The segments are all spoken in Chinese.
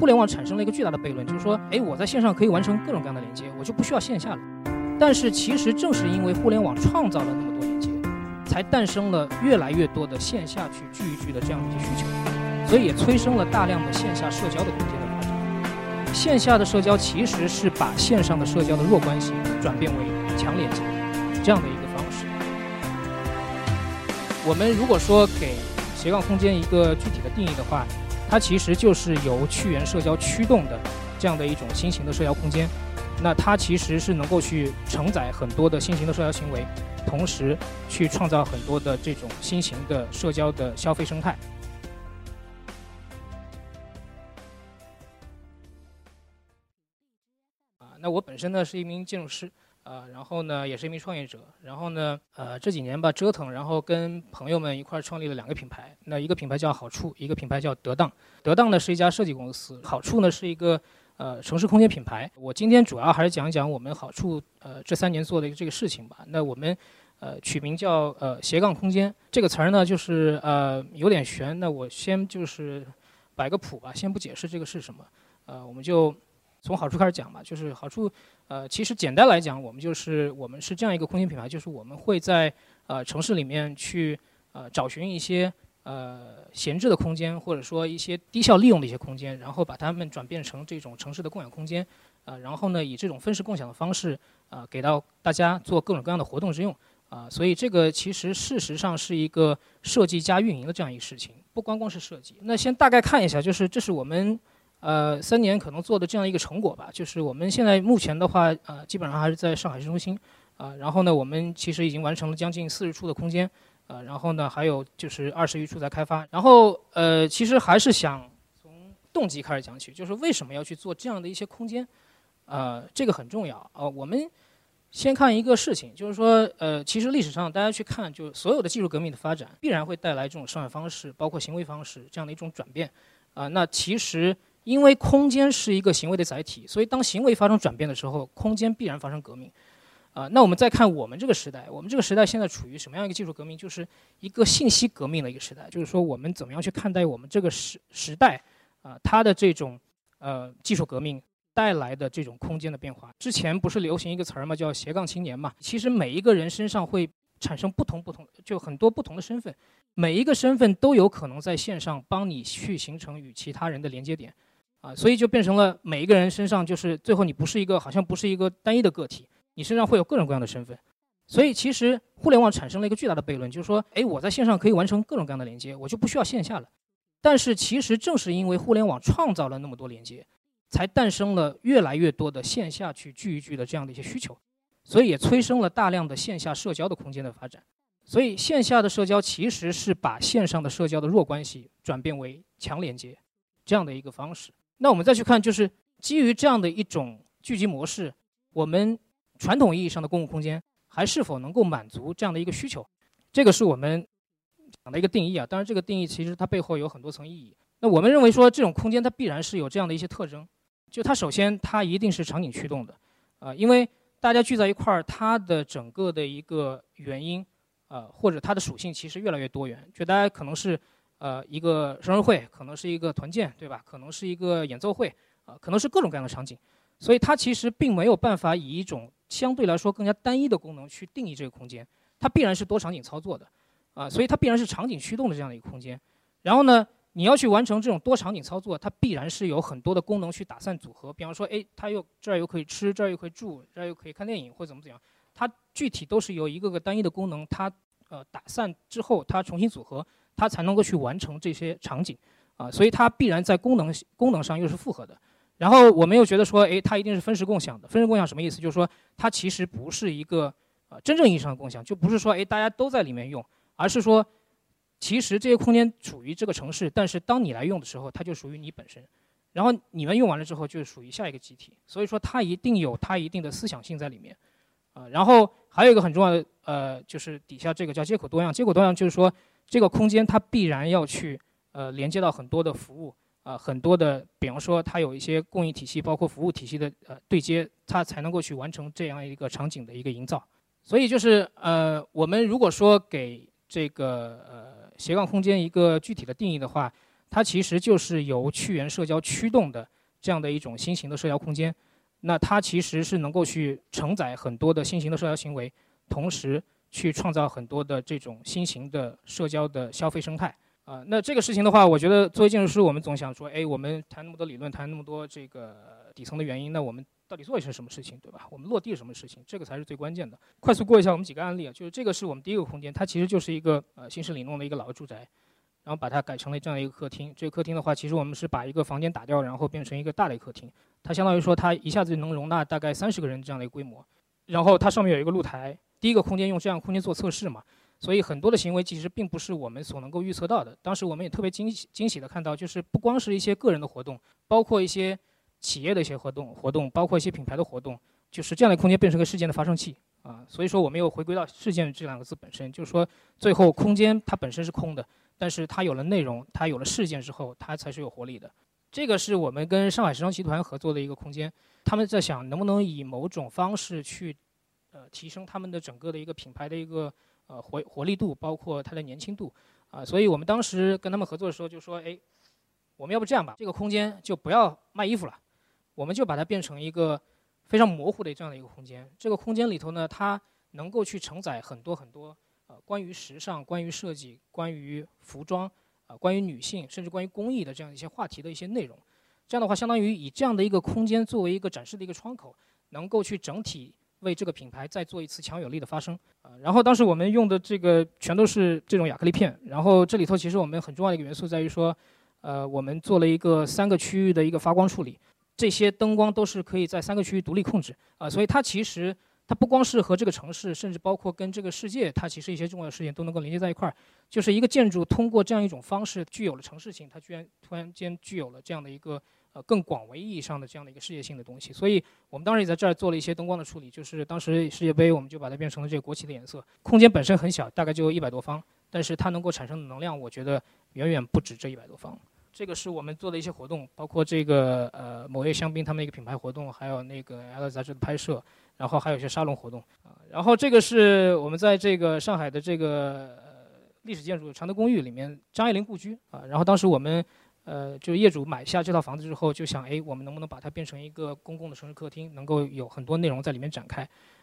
互联网产生了一个巨大的悖论，就是说，哎，我在线上可以完成各种各样的连接，我就不需要线下了。但是其实正是因为互联网创造了那么多连接，才诞生了越来越多的线下去聚一聚的这样的一些需求，所以也催生了大量的线下社交的空间的发展。线下的社交其实是把线上的社交的弱关系转变为强连接这样的一个方式。我们如果说给斜杠空间一个具体的定义的话，它其实就是由屈原社交驱动的这样的一种新型的社交空间。那它其实是能够去承载很多的新型的社交行为，同时去创造很多的这种新型的社交的消费生态。啊，那我本身呢是一名建筑师。啊，然后呢，也是一名创业者。然后呢，呃，这几年吧折腾，然后跟朋友们一块儿创立了两个品牌。那一个品牌叫好处，一个品牌叫得当。得当呢是一家设计公司，好处呢是一个呃城市空间品牌。我今天主要还是讲一讲我们好处呃这三年做的一个这个事情吧。那我们呃取名叫呃斜杠空间这个词儿呢，就是呃有点悬。那我先就是摆个谱吧，先不解释这个是什么。呃，我们就。从好处开始讲吧，就是好处，呃，其实简单来讲，我们就是我们是这样一个空间品牌，就是我们会在呃城市里面去呃找寻一些呃闲置的空间，或者说一些低效利用的一些空间，然后把它们转变成这种城市的共享空间，呃，然后呢以这种分时共享的方式啊给到大家做各种各样的活动之用啊，所以这个其实事实上是一个设计加运营的这样一个事情，不光光是设计。那先大概看一下，就是这是我们。呃，三年可能做的这样一个成果吧，就是我们现在目前的话，呃，基本上还是在上海市中心，啊，然后呢，我们其实已经完成了将近四十处的空间，呃，然后呢，还有就是二十余处在开发，然后呃，其实还是想从动机开始讲起，就是为什么要去做这样的一些空间，呃，这个很重要啊。我们先看一个事情，就是说，呃，其实历史上大家去看，就所有的技术革命的发展，必然会带来这种生产方式，包括行为方式这样的一种转变，啊，那其实。因为空间是一个行为的载体，所以当行为发生转变的时候，空间必然发生革命。啊，那我们再看我们这个时代，我们这个时代现在处于什么样一个技术革命？就是一个信息革命的一个时代。就是说，我们怎么样去看待我们这个时时代啊，它的这种呃技术革命带来的这种空间的变化。之前不是流行一个词儿嘛，叫斜杠青年嘛？其实每一个人身上会产生不同不同，就很多不同的身份，每一个身份都有可能在线上帮你去形成与其他人的连接点。啊，所以就变成了每一个人身上，就是最后你不是一个，好像不是一个单一的个体，你身上会有各种各样的身份。所以其实互联网产生了一个巨大的悖论，就是说，哎，我在线上可以完成各种各样的连接，我就不需要线下了。但是其实正是因为互联网创造了那么多连接，才诞生了越来越多的线下去聚一聚的这样的一些需求，所以也催生了大量的线下社交的空间的发展。所以线下的社交其实是把线上的社交的弱关系转变为强连接这样的一个方式。那我们再去看，就是基于这样的一种聚集模式，我们传统意义上的公共空间还是否能够满足这样的一个需求？这个是我们讲的一个定义啊。当然，这个定义其实它背后有很多层意义。那我们认为说，这种空间它必然是有这样的一些特征，就它首先它一定是场景驱动的，啊，因为大家聚在一块儿，它的整个的一个原因，呃，或者它的属性其实越来越多元，就大家可能是。呃，一个生日会可能是一个团建，对吧？可能是一个演奏会，啊，可能是各种各样的场景，所以它其实并没有办法以一种相对来说更加单一的功能去定义这个空间，它必然是多场景操作的，啊，所以它必然是场景驱动的这样的一个空间。然后呢，你要去完成这种多场景操作，它必然是有很多的功能去打散组合。比方说，哎，它又这儿又可以吃，这儿又可以住，这儿又可以看电影或怎么怎样，它具体都是由一个个单一的功能，它呃打散之后，它重新组合。它才能够去完成这些场景，啊，所以它必然在功能功能上又是复合的。然后我们又觉得说，哎，它一定是分时共享的。分时共享什么意思？就是说它其实不是一个呃真正意义上的共享，就不是说哎大家都在里面用，而是说其实这些空间处于这个城市，但是当你来用的时候，它就属于你本身。然后你们用完了之后，就属于下一个集体。所以说它一定有它一定的思想性在里面，啊，然后还有一个很重要的呃，就是底下这个叫接口多样。接口多样就是说。这个空间它必然要去呃连接到很多的服务啊，很多的，比方说它有一些供应体系，包括服务体系的呃对接，它才能够去完成这样一个场景的一个营造。所以就是呃，我们如果说给这个呃斜杠空间一个具体的定义的话，它其实就是由去源社交驱动的这样的一种新型的社交空间。那它其实是能够去承载很多的新型的社交行为，同时去创造很多的这种新型的社交的消费生态。啊，那这个事情的话，我觉得作为建筑师，我们总想说，哎，我们谈那么多理论，谈那么多这个底层的原因，那我们到底做一些什么事情，对吧？我们落地什么事情，这个才是最关键的。快速过一下我们几个案例啊，就是这个是我们第一个空间，它其实就是一个呃新式里弄的一个老住宅，然后把它改成了这样一个客厅。这个客厅的话，其实我们是把一个房间打掉，然后变成一个大的客厅。它相当于说，它一下子能容纳大概三十个人这样的一个规模。然后它上面有一个露台，第一个空间用这样空间做测试嘛。所以很多的行为其实并不是我们所能够预测到的。当时我们也特别惊喜惊喜的看到，就是不光是一些个人的活动，包括一些企业的一些活动活动，包括一些品牌的活动，就是这样的空间变成个事件的发生器啊。所以说我们又回归到事件这两个字本身，就是说最后空间它本身是空的，但是它有了内容，它有了事件之后，它才是有活力的。这个是我们跟上海时装集团合作的一个空间，他们在想能不能以某种方式去呃提升他们的整个的一个品牌的一个。呃，活活力度包括它的年轻度，啊，所以我们当时跟他们合作的时候就说，哎，我们要不这样吧，这个空间就不要卖衣服了，我们就把它变成一个非常模糊的这样的一个空间。这个空间里头呢，它能够去承载很多很多呃关于时尚、关于设计、关于服装啊、关于女性，甚至关于公益的这样一些话题的一些内容。这样的话，相当于以这样的一个空间作为一个展示的一个窗口，能够去整体。为这个品牌再做一次强有力的发声啊！然后当时我们用的这个全都是这种亚克力片，然后这里头其实我们很重要的一个元素在于说，呃，我们做了一个三个区域的一个发光处理，这些灯光都是可以在三个区域独立控制啊，所以它其实它不光是和这个城市，甚至包括跟这个世界，它其实一些重要的事情都能够连接在一块儿，就是一个建筑通过这样一种方式具有了城市性，它居然突然间具有了这样的一个。呃，更广为意义上的这样的一个世界性的东西，所以我们当时也在这儿做了一些灯光的处理，就是当时世界杯，我们就把它变成了这个国旗的颜色。空间本身很小，大概就一百多方，但是它能够产生的能量，我觉得远远不止这一百多方。这个是我们做的一些活动，包括这个呃某位香槟他们一个品牌活动，还有那个 L 杂志的拍摄，然后还有一些沙龙活动啊。然后这个是我们在这个上海的这个呃历史建筑常德公寓里面张爱玲故居啊。然后当时我们。呃，就业主买下这套房子之后，就想，哎，我们能不能把它变成一个公共的城市客厅，能够有很多内容在里面展开，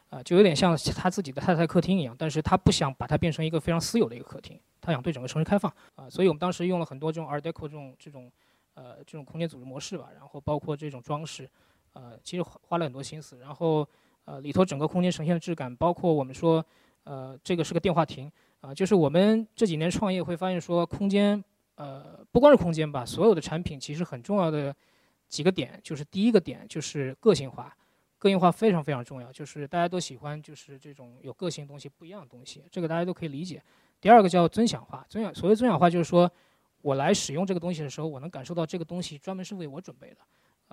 啊，就有点像他自己的太太客厅一样，但是他不想把它变成一个非常私有的一个客厅，他想对整个城市开放，啊，所以我们当时用了很多这种 Art Deco 这种这种，呃，这种空间组织模式吧，然后包括这种装饰，呃，其实花了很多心思，然后，呃，里头整个空间呈现的质感，包括我们说，呃，这个是个电话亭，啊，就是我们这几年创业会发现说空间。呃，不光是空间吧，所有的产品其实很重要的几个点，就是第一个点就是个性化，个性化非常非常重要，就是大家都喜欢就是这种有个性东西、不一样的东西，这个大家都可以理解。第二个叫尊享化，尊享所谓尊享化就是说我来使用这个东西的时候，我能感受到这个东西专门是为我准备的，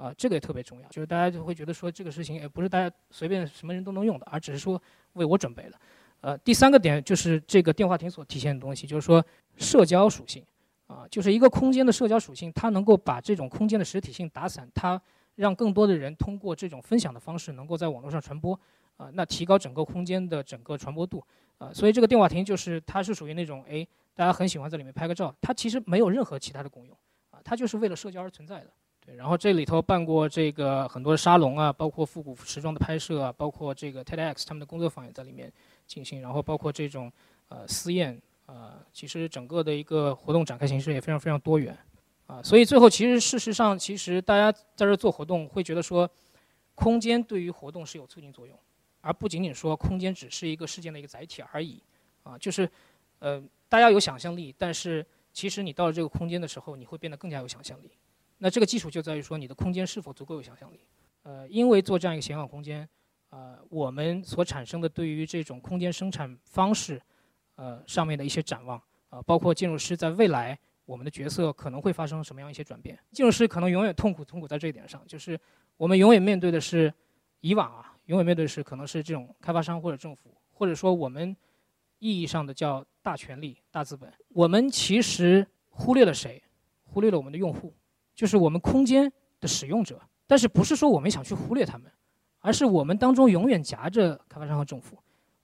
啊，这个也特别重要，就是大家就会觉得说这个事情也不是大家随便什么人都能用的，而只是说为我准备的。呃，第三个点就是这个电话亭所体现的东西，就是说社交属性。啊，就是一个空间的社交属性，它能够把这种空间的实体性打散，它让更多的人通过这种分享的方式，能够在网络上传播，啊，那提高整个空间的整个传播度，啊，所以这个电话亭就是它是属于那种，哎，大家很喜欢在里面拍个照，它其实没有任何其他的功用，啊，它就是为了社交而存在的，对，然后这里头办过这个很多沙龙啊，包括复古时装的拍摄啊，包括这个 TEDx 他们的工作坊也在里面进行，然后包括这种呃私宴。啊，其实整个的一个活动展开形式也非常非常多元，啊，所以最后其实事实上，其实大家在这做活动会觉得说，空间对于活动是有促进作用，而不仅仅说空间只是一个事件的一个载体而已，啊，就是，呃，大家有想象力，但是其实你到了这个空间的时候，你会变得更加有想象力。那这个基础就在于说你的空间是否足够有想象力，呃，因为做这样一个显卡空间，呃，我们所产生的对于这种空间生产方式。呃，上面的一些展望，啊，包括建筑师在未来我们的角色可能会发生什么样一些转变。建筑师可能永远痛苦，痛苦在这一点上，就是我们永远面对的是以往啊，永远面对是可能是这种开发商或者政府，或者说我们意义上的叫大权力、大资本。我们其实忽略了谁？忽略了我们的用户，就是我们空间的使用者。但是不是说我们想去忽略他们，而是我们当中永远夹着开发商和政府。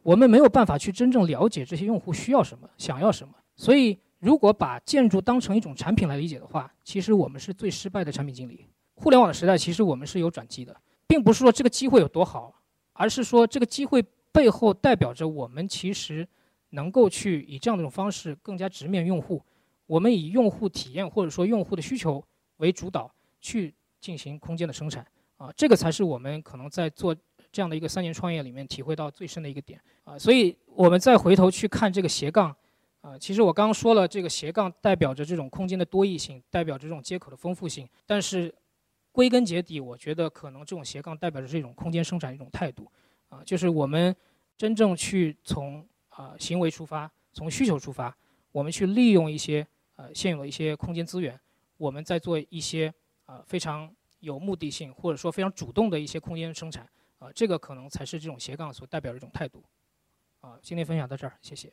我们没有办法去真正了解这些用户需要什么、想要什么，所以如果把建筑当成一种产品来理解的话，其实我们是最失败的产品经理。互联网的时代，其实我们是有转机的，并不是说这个机会有多好，而是说这个机会背后代表着我们其实能够去以这样的一种方式更加直面用户，我们以用户体验或者说用户的需求为主导去进行空间的生产啊，这个才是我们可能在做这样的一个三年创业里面体会到最深的一个点啊。所以我们再回头去看这个斜杠。啊，其实我刚刚说了，这个斜杠代表着这种空间的多义性，代表着这种接口的丰富性。但是，归根结底，我觉得可能这种斜杠代表着这种空间生产一种态度。啊，就是我们真正去从啊行为出发，从需求出发，我们去利用一些呃现有的一些空间资源，我们在做一些啊非常有目的性或者说非常主动的一些空间生产。啊，这个可能才是这种斜杠所代表的一种态度。啊，今天分享到这儿，谢谢。